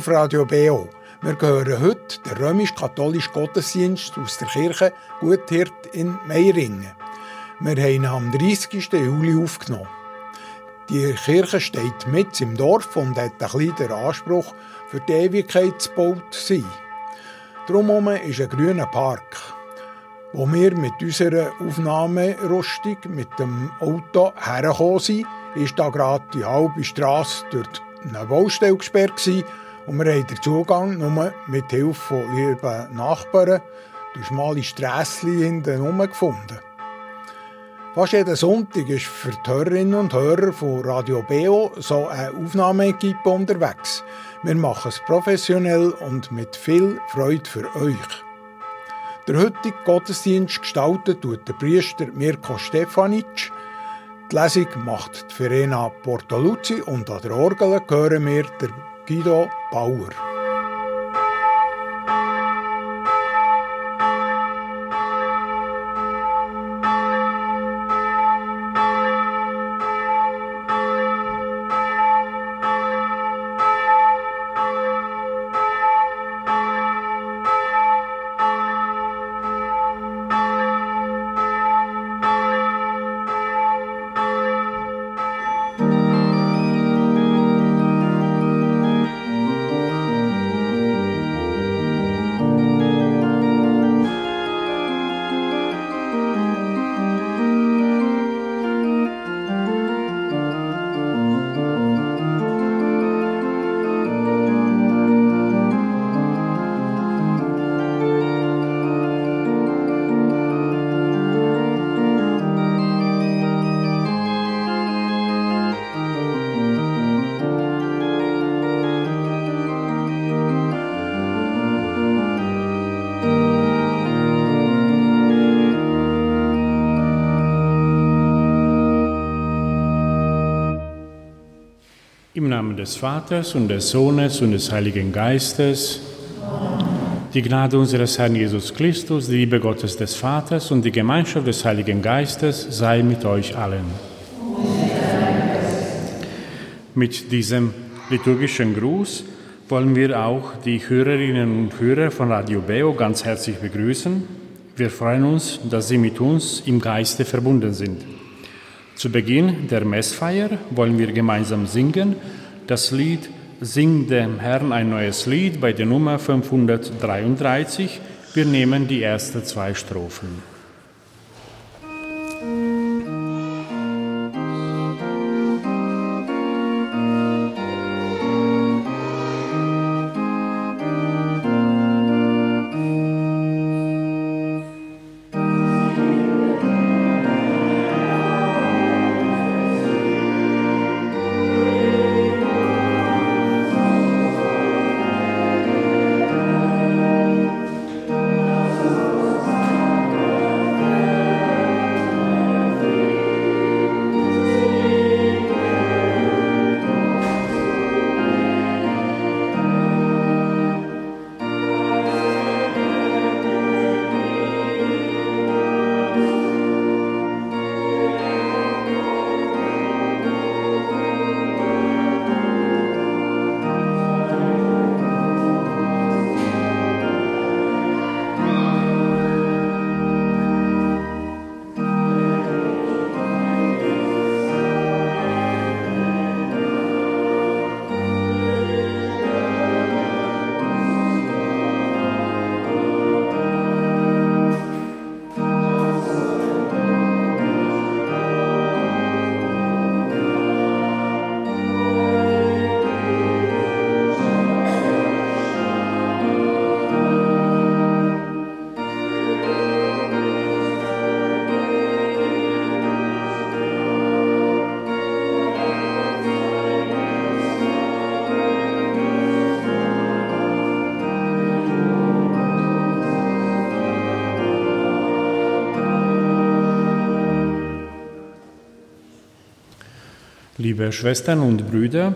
auf Radio BO, wir hören heute den römisch-katholischen Gottesdienst aus der Kirche Guthirt in Meiringen. Wir haben ihn am 30. Juli aufgenommen. Die Kirche steht mit im Dorf und hat ein bisschen den Anspruch, für die Ewigkeit gebaut zu sein. Drumherum ist ein grüner Park. Wo wir mit unserer Aufnahmerüstung mit dem Auto hergekommen sind, ist da gerade die halbe Straße durch eine Baustelle gesperrt gewesen und wir haben den Zugang nur mit Hilfe von lieben Nachbarn durch schmale Strässchen hinten gefunden. Fast jeden Sonntag ist für die Hörerinnen und Hörer von Radio BO so eine Aufnahmeequipe unterwegs. Wir machen es professionell und mit viel Freude für euch. Der heutige Gottesdienst gestaltet tut der Priester Mirko Stefanic. Die Lesung macht die Verena Portaluzzi und an der Orgel hören wir der Guido Bauer. Des Vaters und des Sohnes und des Heiligen Geistes. Die Gnade unseres Herrn Jesus Christus, die Liebe Gottes des Vaters und die Gemeinschaft des Heiligen Geistes sei mit euch allen. Mit diesem liturgischen Gruß wollen wir auch die Hörerinnen und Hörer von Radio Beo ganz herzlich begrüßen. Wir freuen uns, dass Sie mit uns im Geiste verbunden sind. Zu Beginn der Messfeier wollen wir gemeinsam singen das Lied Sing dem Herrn ein neues Lied bei der Nummer 533. Wir nehmen die ersten zwei Strophen. Liebe Schwestern und Brüder,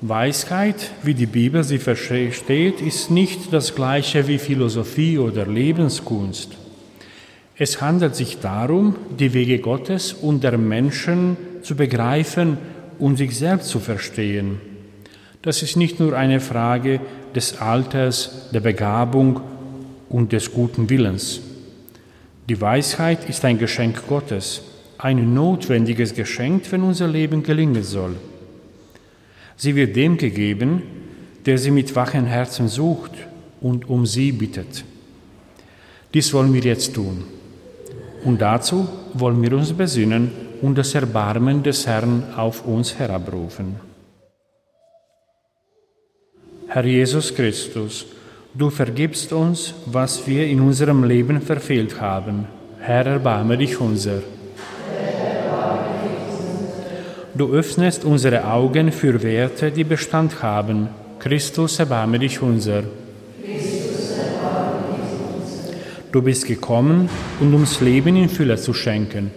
Weisheit, wie die Bibel sie versteht, ist nicht das gleiche wie Philosophie oder Lebenskunst. Es handelt sich darum, die Wege Gottes und der Menschen zu begreifen und sich selbst zu verstehen. Das ist nicht nur eine Frage des Alters, der Begabung und des guten Willens. Die Weisheit ist ein Geschenk Gottes, ein notwendiges Geschenk, wenn unser Leben gelingen soll. Sie wird dem gegeben, der sie mit wachen Herzen sucht und um sie bittet. Dies wollen wir jetzt tun. Und dazu wollen wir uns besinnen und das Erbarmen des Herrn auf uns herabrufen. Herr Jesus Christus, du vergibst uns, was wir in unserem Leben verfehlt haben. Herr, erbarme dich unser. Du öffnest unsere Augen für Werte, die Bestand haben. Christus, erbarme dich unser. Du bist gekommen, um uns Leben in Fülle zu schenken.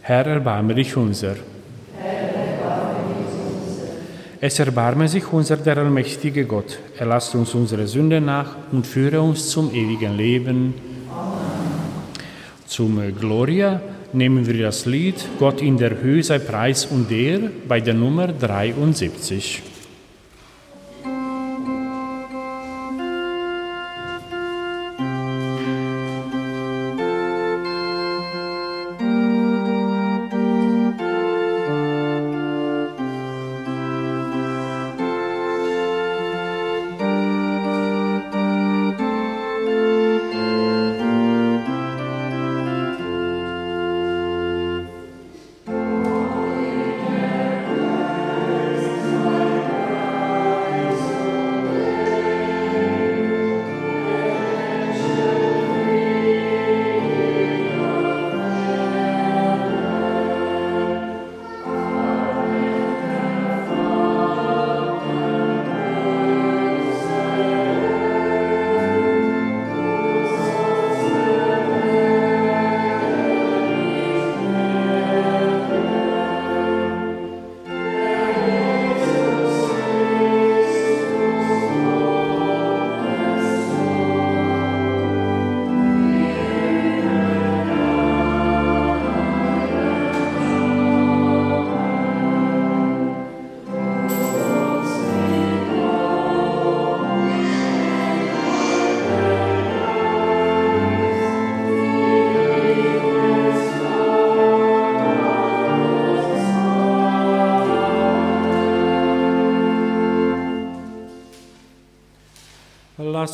Herr, erbarme dich unser. Es erbarme sich unser der allmächtige Gott. Er lasst uns unsere Sünde nach und führe uns zum ewigen Leben. Zum Gloria nehmen wir das Lied Gott in der Höhe sei Preis und der bei der Nummer 73.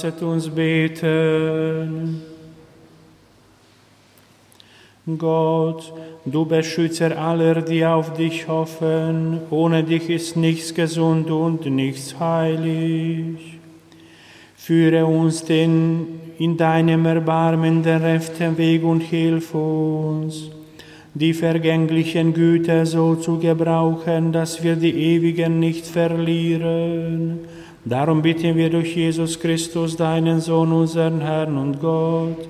Lasset uns beten. Gott, du Beschützer aller, die auf dich hoffen, ohne dich ist nichts gesund und nichts heilig. Führe uns denn in deinem Erbarmen den rechten Weg und hilf uns, die vergänglichen Güter so zu gebrauchen, dass wir die ewigen nicht verlieren Darum bitten wir durch Jesus Christus, deinen Sohn, unseren Herrn und Gott,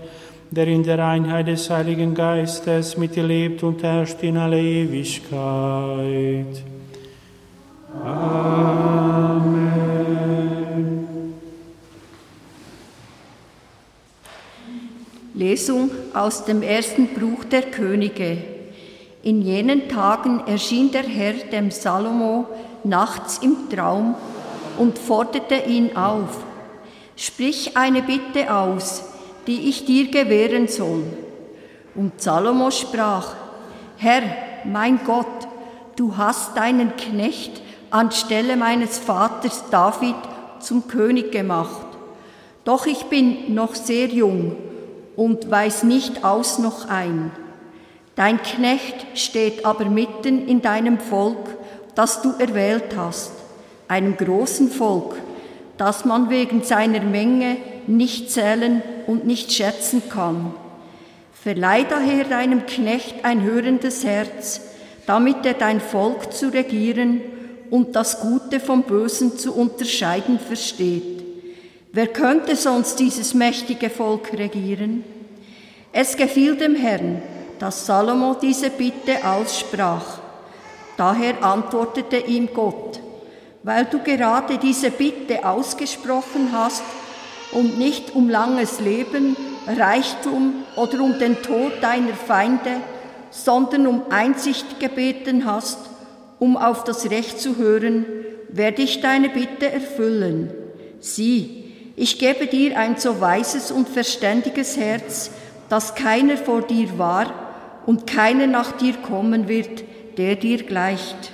der in der Einheit des Heiligen Geistes mit dir lebt und herrscht in alle Ewigkeit. Amen. Lesung aus dem ersten Buch der Könige. In jenen Tagen erschien der Herr dem Salomo nachts im Traum und forderte ihn auf, sprich eine Bitte aus, die ich dir gewähren soll. Und Salomo sprach, Herr, mein Gott, du hast deinen Knecht anstelle meines Vaters David zum König gemacht. Doch ich bin noch sehr jung und weiß nicht aus noch ein. Dein Knecht steht aber mitten in deinem Volk, das du erwählt hast einem großen Volk, das man wegen seiner Menge nicht zählen und nicht schätzen kann. Verleih daher deinem Knecht ein hörendes Herz, damit er dein Volk zu regieren und das Gute vom Bösen zu unterscheiden versteht. Wer könnte sonst dieses mächtige Volk regieren? Es gefiel dem Herrn, dass Salomo diese Bitte aussprach. Daher antwortete ihm Gott, weil du gerade diese Bitte ausgesprochen hast und nicht um langes Leben, Reichtum oder um den Tod deiner Feinde, sondern um Einsicht gebeten hast, um auf das Recht zu hören, werde ich deine Bitte erfüllen. Sieh, ich gebe dir ein so weises und verständiges Herz, dass keiner vor dir war und keiner nach dir kommen wird, der dir gleicht.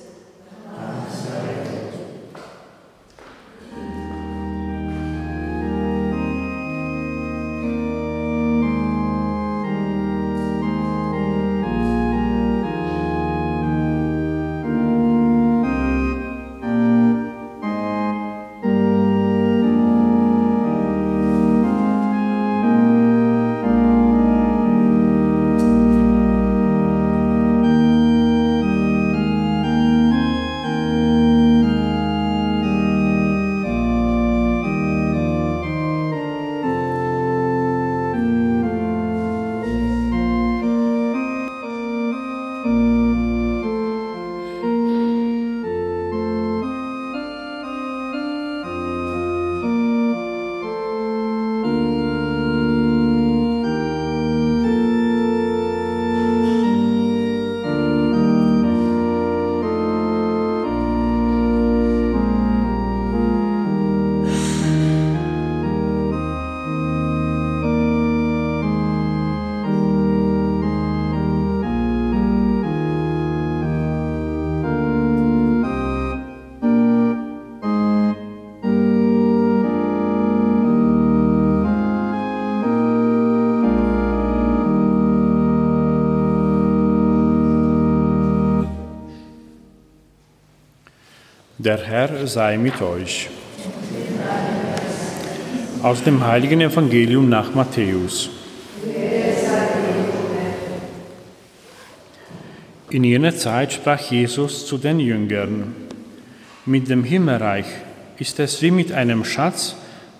Der Herr sei mit euch. Aus dem heiligen Evangelium nach Matthäus. In jener Zeit sprach Jesus zu den Jüngern, mit dem Himmelreich ist es wie mit einem Schatz,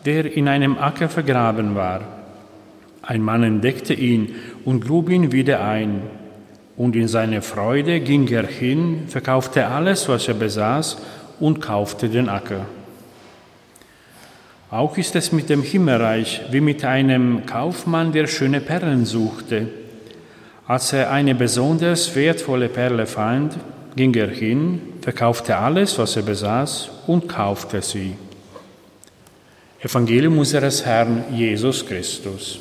der in einem Acker vergraben war. Ein Mann entdeckte ihn und grub ihn wieder ein. Und in seiner Freude ging er hin, verkaufte alles, was er besaß, und kaufte den Acker. Auch ist es mit dem Himmelreich wie mit einem Kaufmann, der schöne Perlen suchte. Als er eine besonders wertvolle Perle fand, ging er hin, verkaufte alles, was er besaß, und kaufte sie. Evangelium unseres Herrn Jesus Christus.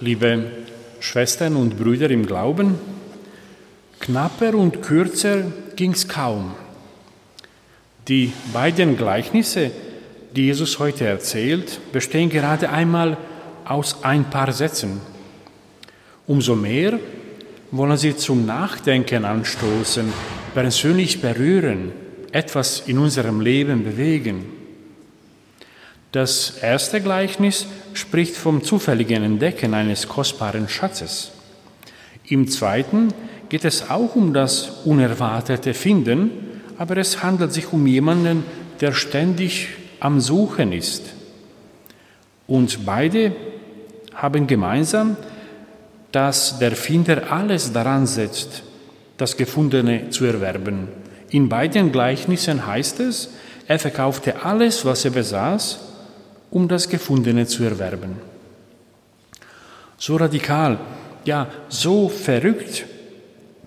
Liebe Schwestern und Brüder im Glauben, Knapper und kürzer ging es kaum. Die beiden Gleichnisse, die Jesus heute erzählt, bestehen gerade einmal aus ein paar Sätzen. Umso mehr wollen sie zum Nachdenken anstoßen, persönlich berühren, etwas in unserem Leben bewegen. Das erste Gleichnis spricht vom zufälligen Entdecken eines kostbaren Schatzes. Im zweiten geht es auch um das unerwartete Finden, aber es handelt sich um jemanden, der ständig am Suchen ist. Und beide haben gemeinsam, dass der Finder alles daran setzt, das Gefundene zu erwerben. In beiden Gleichnissen heißt es, er verkaufte alles, was er besaß, um das Gefundene zu erwerben. So radikal, ja, so verrückt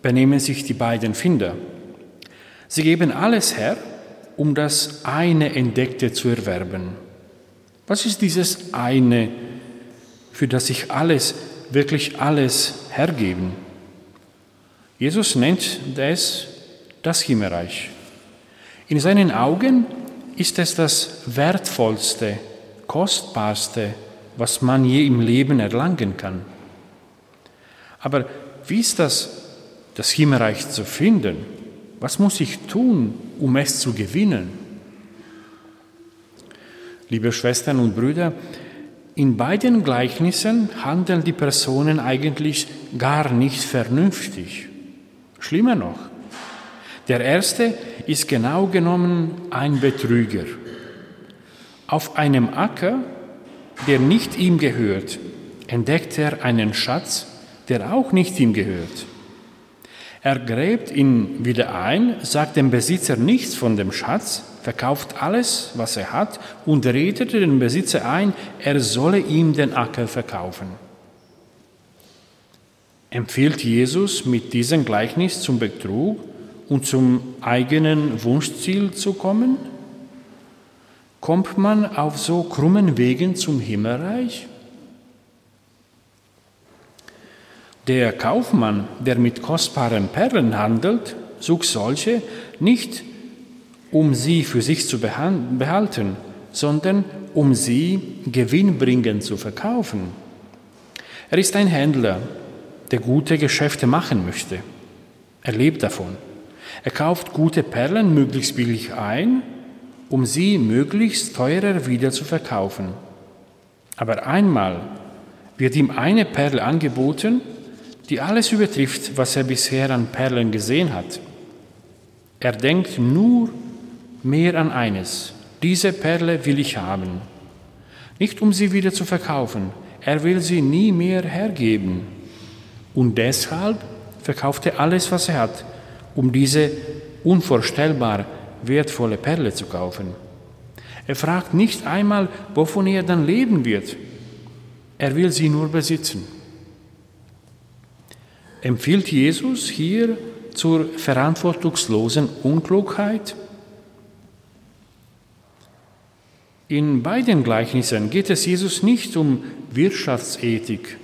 benehmen sich die beiden Finder. Sie geben alles her, um das eine Entdeckte zu erwerben. Was ist dieses eine, für das sich alles, wirklich alles hergeben? Jesus nennt es das Himmelreich. In seinen Augen ist es das wertvollste, kostbarste, was man je im Leben erlangen kann. Aber wie ist das das Himmelreich zu finden, was muss ich tun, um es zu gewinnen? Liebe Schwestern und Brüder, in beiden Gleichnissen handeln die Personen eigentlich gar nicht vernünftig. Schlimmer noch, der erste ist genau genommen ein Betrüger. Auf einem Acker, der nicht ihm gehört, entdeckt er einen Schatz, der auch nicht ihm gehört. Er gräbt ihn wieder ein, sagt dem Besitzer nichts von dem Schatz, verkauft alles, was er hat und redet den Besitzer ein, er solle ihm den Acker verkaufen. Empfiehlt Jesus mit diesem Gleichnis zum Betrug und zum eigenen Wunschziel zu kommen? Kommt man auf so krummen Wegen zum Himmelreich? Der Kaufmann, der mit kostbaren Perlen handelt, sucht solche nicht, um sie für sich zu behalten, sondern um sie gewinnbringend zu verkaufen. Er ist ein Händler, der gute Geschäfte machen möchte. Er lebt davon. Er kauft gute Perlen möglichst billig ein, um sie möglichst teurer wieder zu verkaufen. Aber einmal wird ihm eine Perle angeboten, die alles übertrifft, was er bisher an Perlen gesehen hat. Er denkt nur mehr an eines. Diese Perle will ich haben. Nicht um sie wieder zu verkaufen, er will sie nie mehr hergeben. Und deshalb verkauft er alles, was er hat, um diese unvorstellbar wertvolle Perle zu kaufen. Er fragt nicht einmal, wovon er dann leben wird. Er will sie nur besitzen. Empfiehlt Jesus hier zur verantwortungslosen Unklugheit? In beiden Gleichnissen geht es Jesus nicht um Wirtschaftsethik.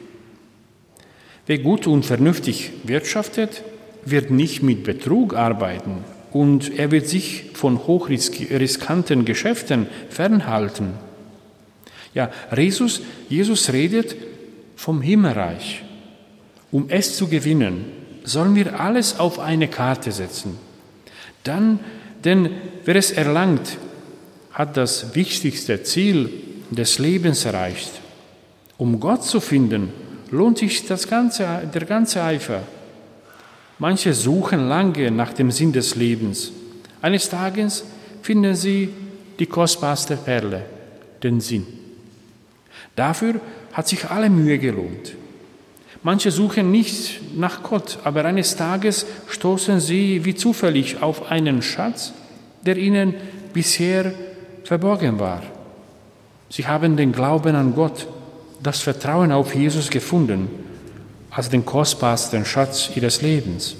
Wer gut und vernünftig wirtschaftet, wird nicht mit Betrug arbeiten und er wird sich von hochriskanten Geschäften fernhalten. Ja, Jesus, Jesus redet vom Himmelreich. Um es zu gewinnen, sollen wir alles auf eine Karte setzen. Dann, denn wer es erlangt, hat das wichtigste Ziel des Lebens erreicht. Um Gott zu finden, lohnt sich das ganze, der ganze Eifer. Manche suchen lange nach dem Sinn des Lebens. Eines Tages finden sie die kostbarste Perle, den Sinn. Dafür hat sich alle Mühe gelohnt. Manche suchen nicht nach Gott, aber eines Tages stoßen sie wie zufällig auf einen Schatz, der ihnen bisher verborgen war. Sie haben den Glauben an Gott, das Vertrauen auf Jesus gefunden als den kostbarsten Schatz ihres Lebens.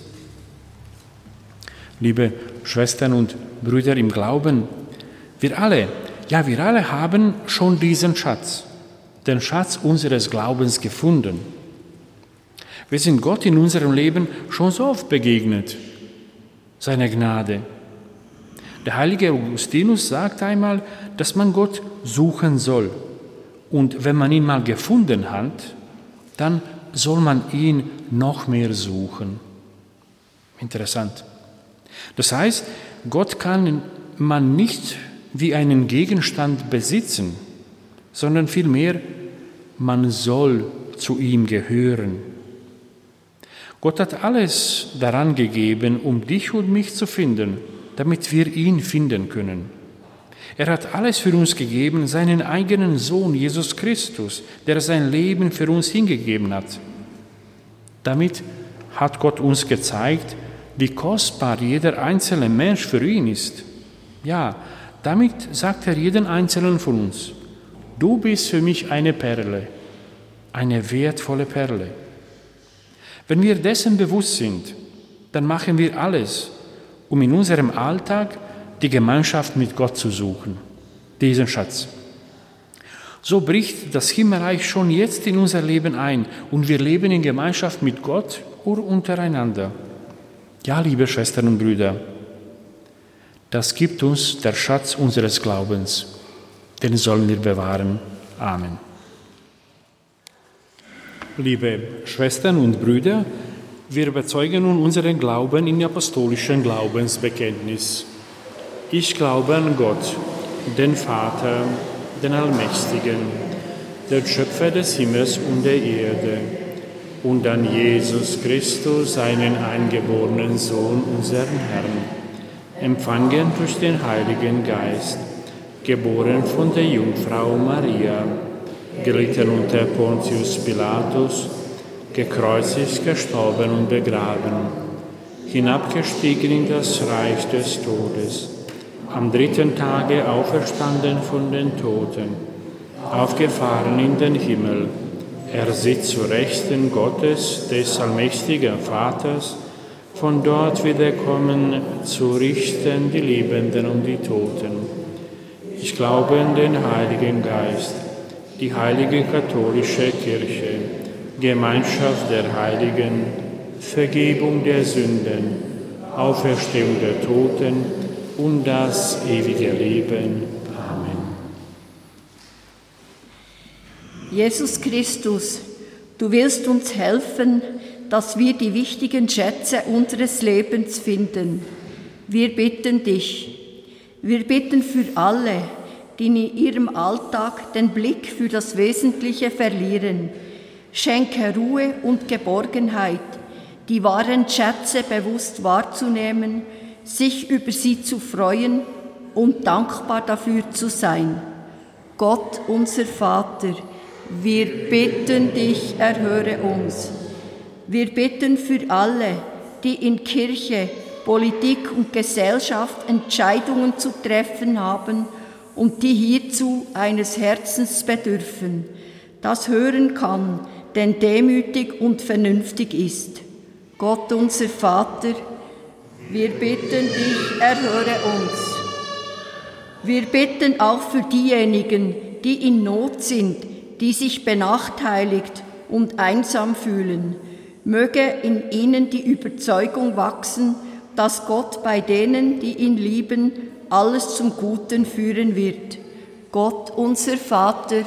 Liebe Schwestern und Brüder im Glauben, wir alle, ja wir alle haben schon diesen Schatz, den Schatz unseres Glaubens gefunden. Wir sind Gott in unserem Leben schon so oft begegnet, seine Gnade. Der heilige Augustinus sagt einmal, dass man Gott suchen soll. Und wenn man ihn mal gefunden hat, dann soll man ihn noch mehr suchen. Interessant. Das heißt, Gott kann man nicht wie einen Gegenstand besitzen, sondern vielmehr, man soll zu ihm gehören. Gott hat alles daran gegeben, um dich und mich zu finden, damit wir ihn finden können. Er hat alles für uns gegeben, seinen eigenen Sohn Jesus Christus, der sein Leben für uns hingegeben hat. Damit hat Gott uns gezeigt, wie kostbar jeder einzelne Mensch für ihn ist. Ja, damit sagt er jeden einzelnen von uns, du bist für mich eine Perle, eine wertvolle Perle. Wenn wir dessen bewusst sind, dann machen wir alles, um in unserem Alltag die Gemeinschaft mit Gott zu suchen, diesen Schatz. So bricht das Himmelreich schon jetzt in unser Leben ein und wir leben in Gemeinschaft mit Gott und untereinander. Ja, liebe Schwestern und Brüder, das gibt uns der Schatz unseres Glaubens, den sollen wir bewahren. Amen. Liebe Schwestern und Brüder, wir bezeugen nun unseren Glauben in apostolischen Glaubensbekenntnis. Ich glaube an Gott, den Vater, den Allmächtigen, der Schöpfer des Himmels und der Erde, und an Jesus Christus, seinen eingeborenen Sohn, unseren Herrn, empfangen durch den Heiligen Geist, geboren von der Jungfrau Maria, gelitten unter Pontius Pilatus, gekreuzigt, gestorben und begraben, hinabgestiegen in das Reich des Todes am dritten Tage auferstanden von den Toten, aufgefahren in den Himmel, Er sitzt zu Rechten Gottes, des allmächtigen Vaters. Von dort wird er kommen, zu richten die Lebenden und die Toten. Ich glaube in den Heiligen Geist, die heilige katholische Kirche, Gemeinschaft der Heiligen, Vergebung der Sünden, Auferstehung der Toten und das ewige Leben. Jesus Christus, du willst uns helfen, dass wir die wichtigen Schätze unseres Lebens finden. Wir bitten dich. Wir bitten für alle, die in ihrem Alltag den Blick für das Wesentliche verlieren. Schenke Ruhe und Geborgenheit, die wahren Schätze bewusst wahrzunehmen, sich über sie zu freuen und dankbar dafür zu sein. Gott, unser Vater, wir bitten dich, erhöre uns. Wir bitten für alle, die in Kirche, Politik und Gesellschaft Entscheidungen zu treffen haben und die hierzu eines Herzens bedürfen, das hören kann, denn demütig und vernünftig ist. Gott unser Vater, wir bitten dich, erhöre uns. Wir bitten auch für diejenigen, die in Not sind, die sich benachteiligt und einsam fühlen. Möge in ihnen die Überzeugung wachsen, dass Gott bei denen, die ihn lieben, alles zum Guten führen wird. Gott, unser Vater,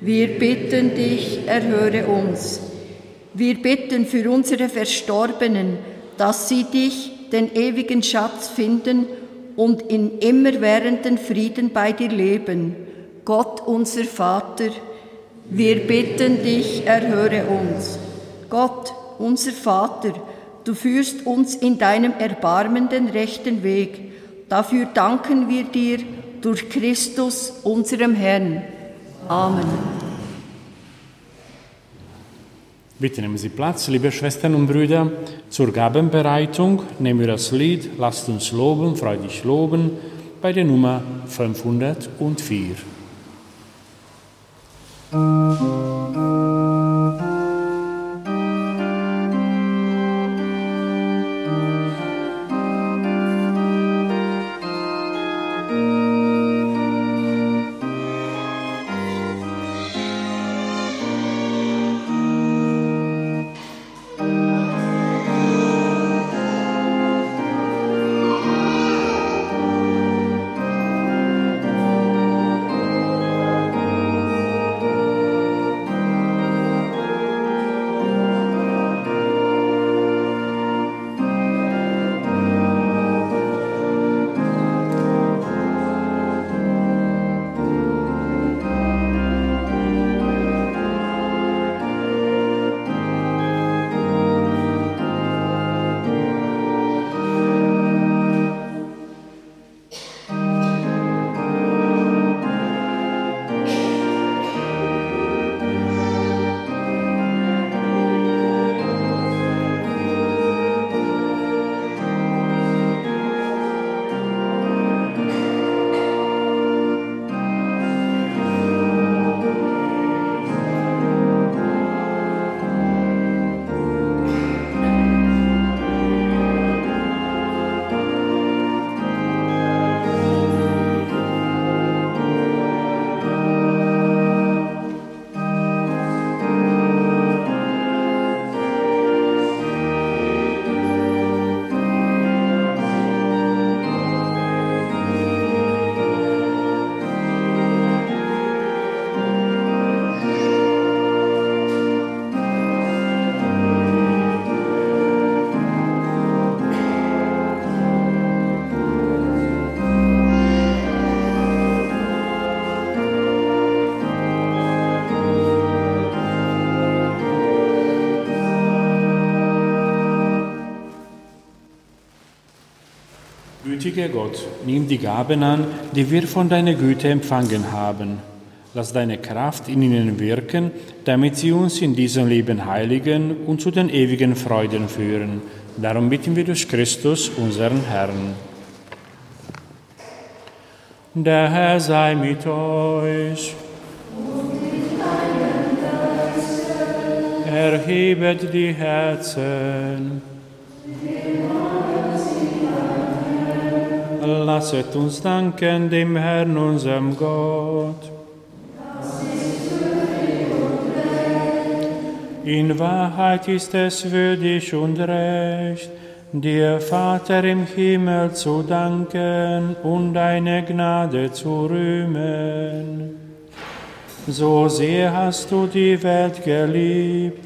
wir bitten dich, erhöre uns. Wir bitten für unsere Verstorbenen, dass sie dich, den ewigen Schatz, finden und in immerwährenden Frieden bei dir leben. Gott, unser Vater, wir bitten dich, erhöre uns. Gott, unser Vater, du führst uns in deinem erbarmenden rechten Weg. Dafür danken wir dir durch Christus, unserem Herrn. Amen. Bitte nehmen Sie Platz, liebe Schwestern und Brüder. Zur Gabenbereitung nehmen wir das Lied Lasst uns loben, freudig loben bei der Nummer 504. Gütiger Gott, nimm die Gaben an, die wir von deiner Güte empfangen haben. Lass deine Kraft in ihnen wirken, damit sie uns in diesem Leben heiligen und zu den ewigen Freuden führen. Darum bitten wir durch Christus, unseren Herrn. Der Herr sei mit euch. Erhebet die Herzen. Lasset uns danken dem Herrn, unserem Gott. In Wahrheit ist es würdig und recht, dir Vater im Himmel zu danken und deine Gnade zu rühmen. So sehr hast du die Welt geliebt,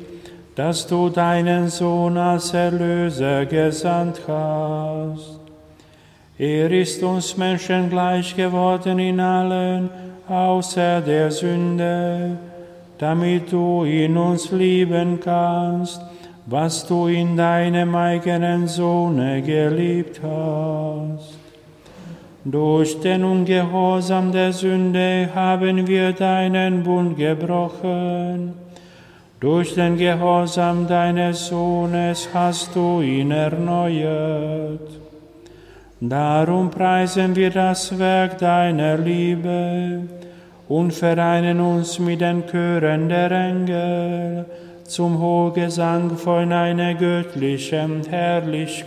dass du deinen Sohn als Erlöser gesandt hast. Er ist uns Menschen gleich geworden in allen, außer der Sünde damit du in uns lieben kannst, was du in deinem eigenen Sohne geliebt hast. Durch den Ungehorsam der Sünde haben wir deinen Bund gebrochen. Durch den Gehorsam deines Sohnes hast du ihn erneuert. Darum preisen wir das Werk deiner Liebe und vereinen uns mit den Chören der Engel zum Hochgesang von einer göttlichen Herrlichkeit.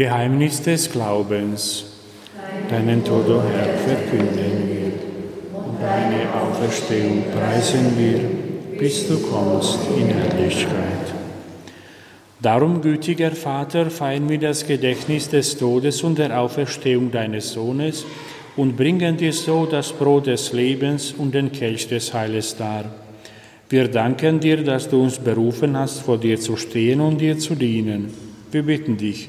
Geheimnis des Glaubens. Deinen Tod, o Herr, verkünden wir und deine Auferstehung preisen wir, bis du kommst in Herrlichkeit. Darum, gütiger Vater, feiern wir das Gedächtnis des Todes und der Auferstehung deines Sohnes und bringen dir so das Brot des Lebens und den Kelch des Heiles dar. Wir danken dir, dass du uns berufen hast, vor dir zu stehen und dir zu dienen. Wir bitten dich,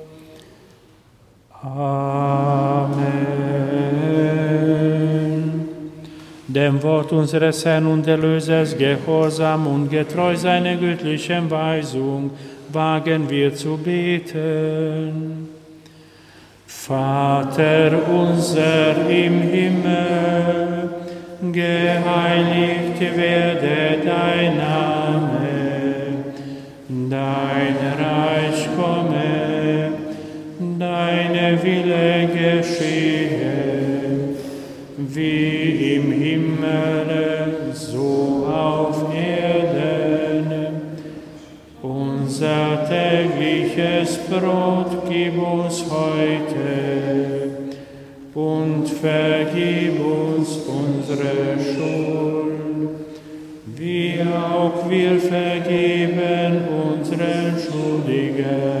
Amen. Dem Wort unseres Herrn und Erlösers gehorsam und getreu seiner göttlichen Weisung wagen wir zu beten. Vater unser im Himmel, geheiligt werde dein Name, Wille geschehe, wie im Himmel, so auf Erden. Unser tägliches Brot gib uns heute und vergib uns unsere Schuld, wie auch wir vergeben unseren Schuldigen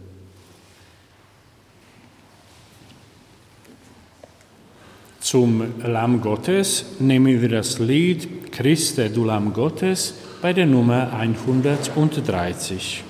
Zum Lamm Gottes nehmen wir das Lied Christe, du Lamm Gottes bei der Nummer 130.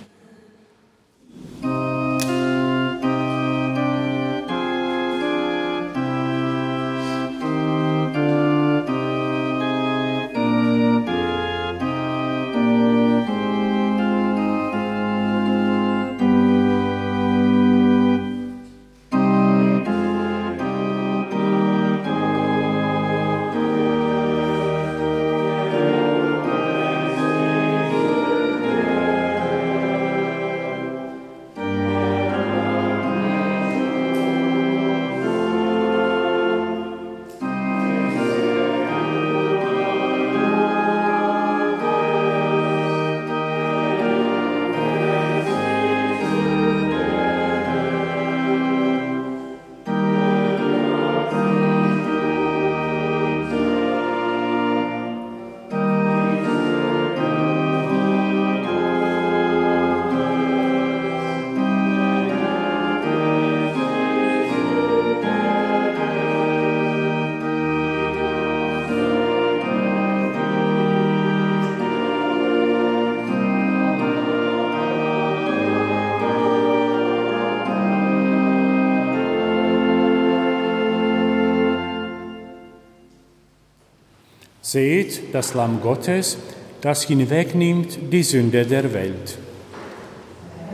Seht das Lamm Gottes, das hinwegnimmt die Sünde der Welt.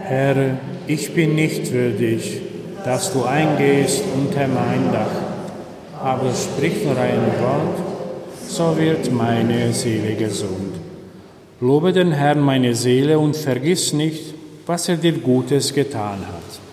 Herr, ich bin nicht würdig, dass du eingehst unter mein Dach, aber sprich nur ein Wort, so wird meine Seele gesund. Lobe den Herrn meine Seele und vergiss nicht, was er dir Gutes getan hat.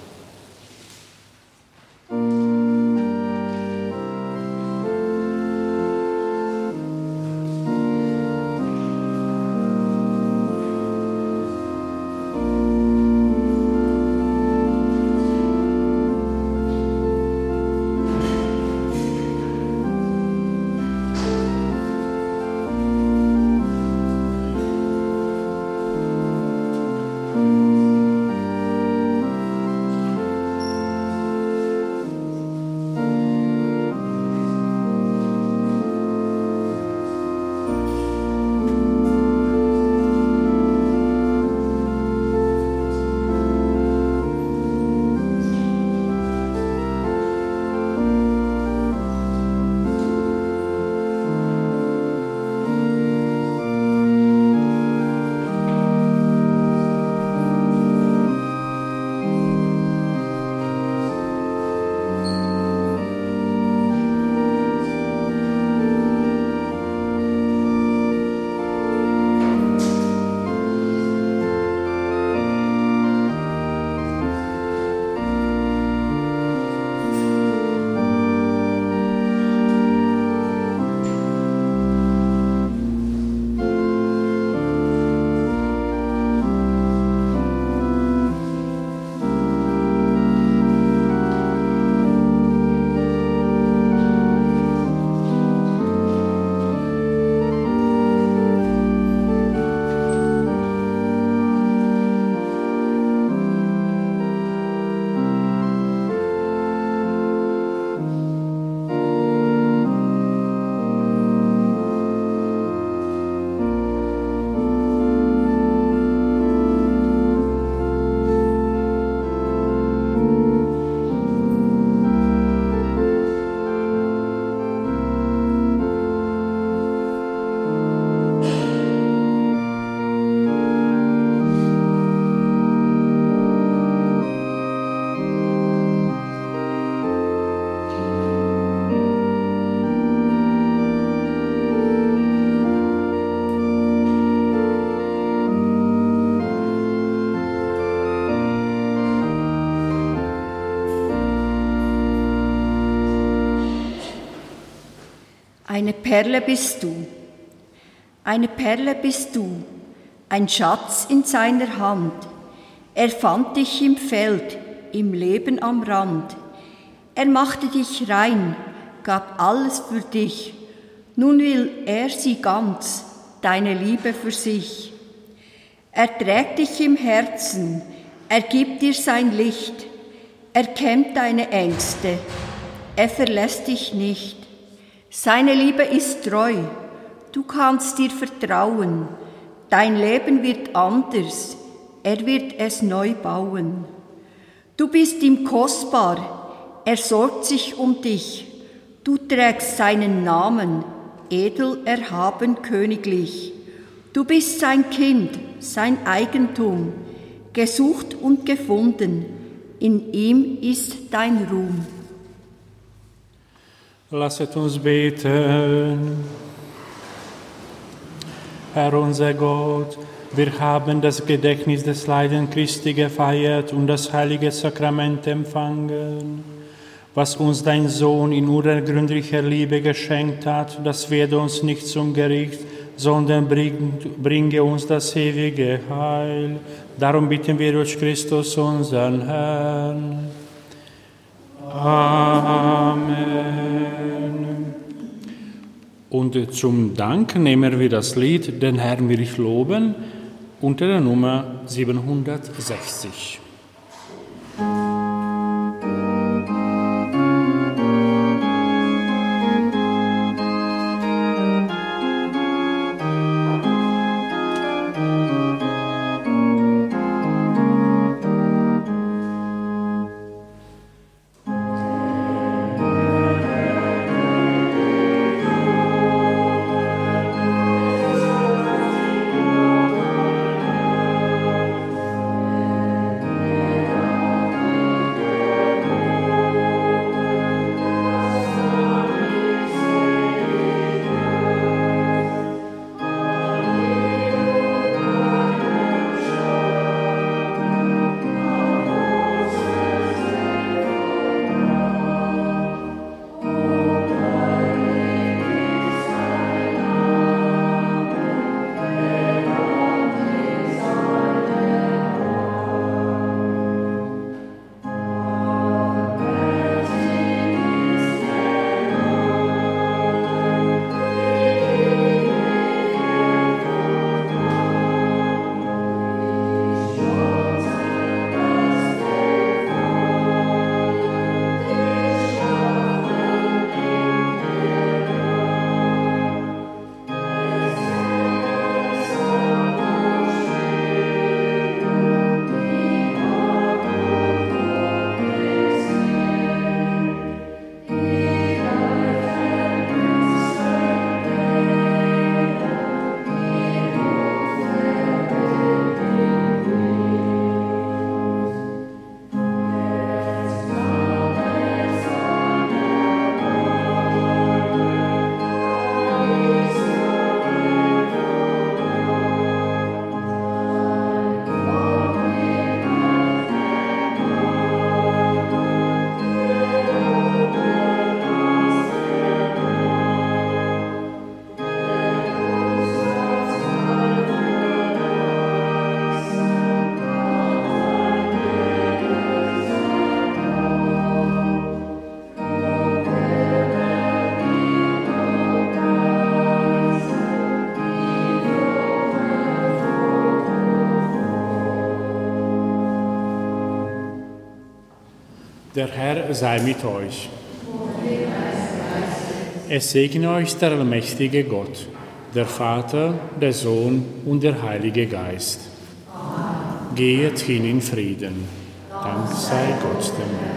Eine Perle bist du, eine Perle bist du, ein Schatz in seiner Hand. Er fand dich im Feld, im Leben am Rand. Er machte dich rein, gab alles für dich. Nun will er sie ganz, deine Liebe für sich. Er trägt dich im Herzen, er gibt dir sein Licht, er kennt deine Ängste, er verlässt dich nicht. Seine Liebe ist treu, du kannst dir vertrauen, dein Leben wird anders, er wird es neu bauen. Du bist ihm kostbar, er sorgt sich um dich, du trägst seinen Namen, edel, erhaben, königlich. Du bist sein Kind, sein Eigentum, gesucht und gefunden, in ihm ist dein Ruhm. Lasset uns beten. Herr unser Gott, wir haben das Gedächtnis des Leiden Christi gefeiert und das heilige Sakrament empfangen was uns dein Sohn in unergründlicher Liebe geschenkt hat, das werde uns nicht zum Gericht, sondern bringe uns das ewige Heil. Darum bitten wir durch Christus, unseren Herrn. Amen. Und zum Dank nehmen wir das Lied Den Herrn will ich loben unter der Nummer 760. Der Herr sei mit euch. Es segne euch der allmächtige Gott, der Vater, der Sohn und der Heilige Geist. Geht hin in Frieden. Dank sei Gott dem Herrn.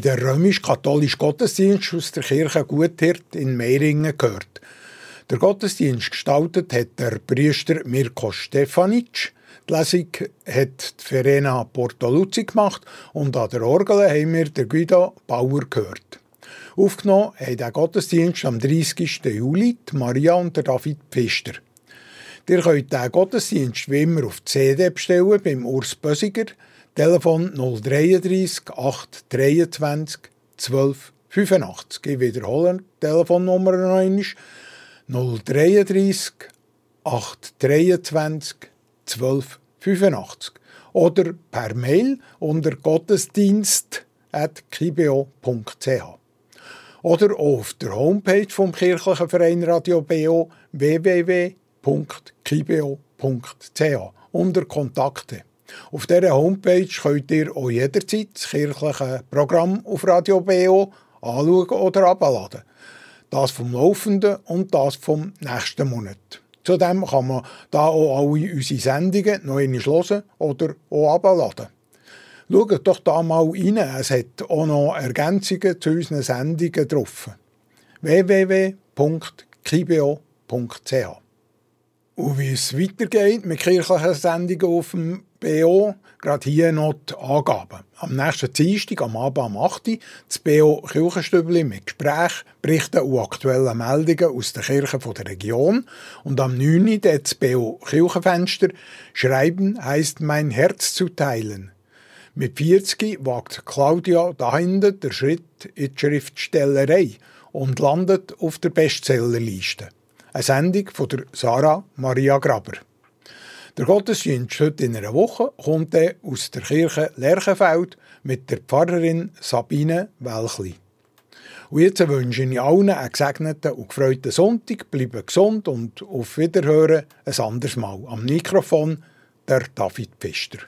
Haben den römisch-katholischen Gottesdienst aus der Kirche Guthirt in Meiringen gehört. Der Gottesdienst gestaltet hat der Priester Mirko Stefanic. Die Lesung hat Verena Portoluzzi gemacht und an der Orgel haben wir den Guido Bauer gehört. Aufgenommen haben den Gottesdienst am 30. Juli Maria und der David Pfister. Ihr könnt den Gottesdienst wie immer auf CD bestellen beim Urs Bösiger Telefon 033 823 12 85. Ich wiederhole die Telefonnummer noch einmal. 033 823 12 85. Oder per Mail unter gottesdienst.kibeo.ch. Oder auf der Homepage vom kirchlichen Verein Radio BO www.kibeo.ch unter Kontakte. Auf dieser Homepage könnt ihr auch jederzeit das kirchliche Programm auf Radio BO anschauen oder abladen. Das vom laufenden und das vom nächsten Monat. Zudem kann man da auch alle unsere Sendungen noch einmal hören oder auch abladen. Schaut doch da mal rein, es hat auch noch Ergänzungen zu unseren Sendungen drauf. www.kibio.ch Und wie es weitergeht mit kirchlichen Sendungen auf dem BO gerade hier noch die Angaben. Am nächsten Dienstag, am Abend um 8 Uhr, das BO Kirchenstübli mit Gesprächen, Berichten und aktuellen Meldungen aus der Kirche der Region. Und am 9 Uhr das BO Kirchenfenster Schreiben heißt mein Herz zu teilen. Mit 40 wagt Claudia dahinter der Schritt in die Schriftstellerei und landet auf der Bestsellerliste. Eine Sendung von der Sarah Maria Graber. Der Gottesdienst heute in einer Woche kommt er aus der Kirche Lerchenfeld mit der Pfarrerin Sabine Welchli. Und jetzt wünsche ich allen einen gesegneten und gefreuten Sonntag, bleiben gesund und auf Wiederhören ein anderes Mal. Am Mikrofon der David Pfister.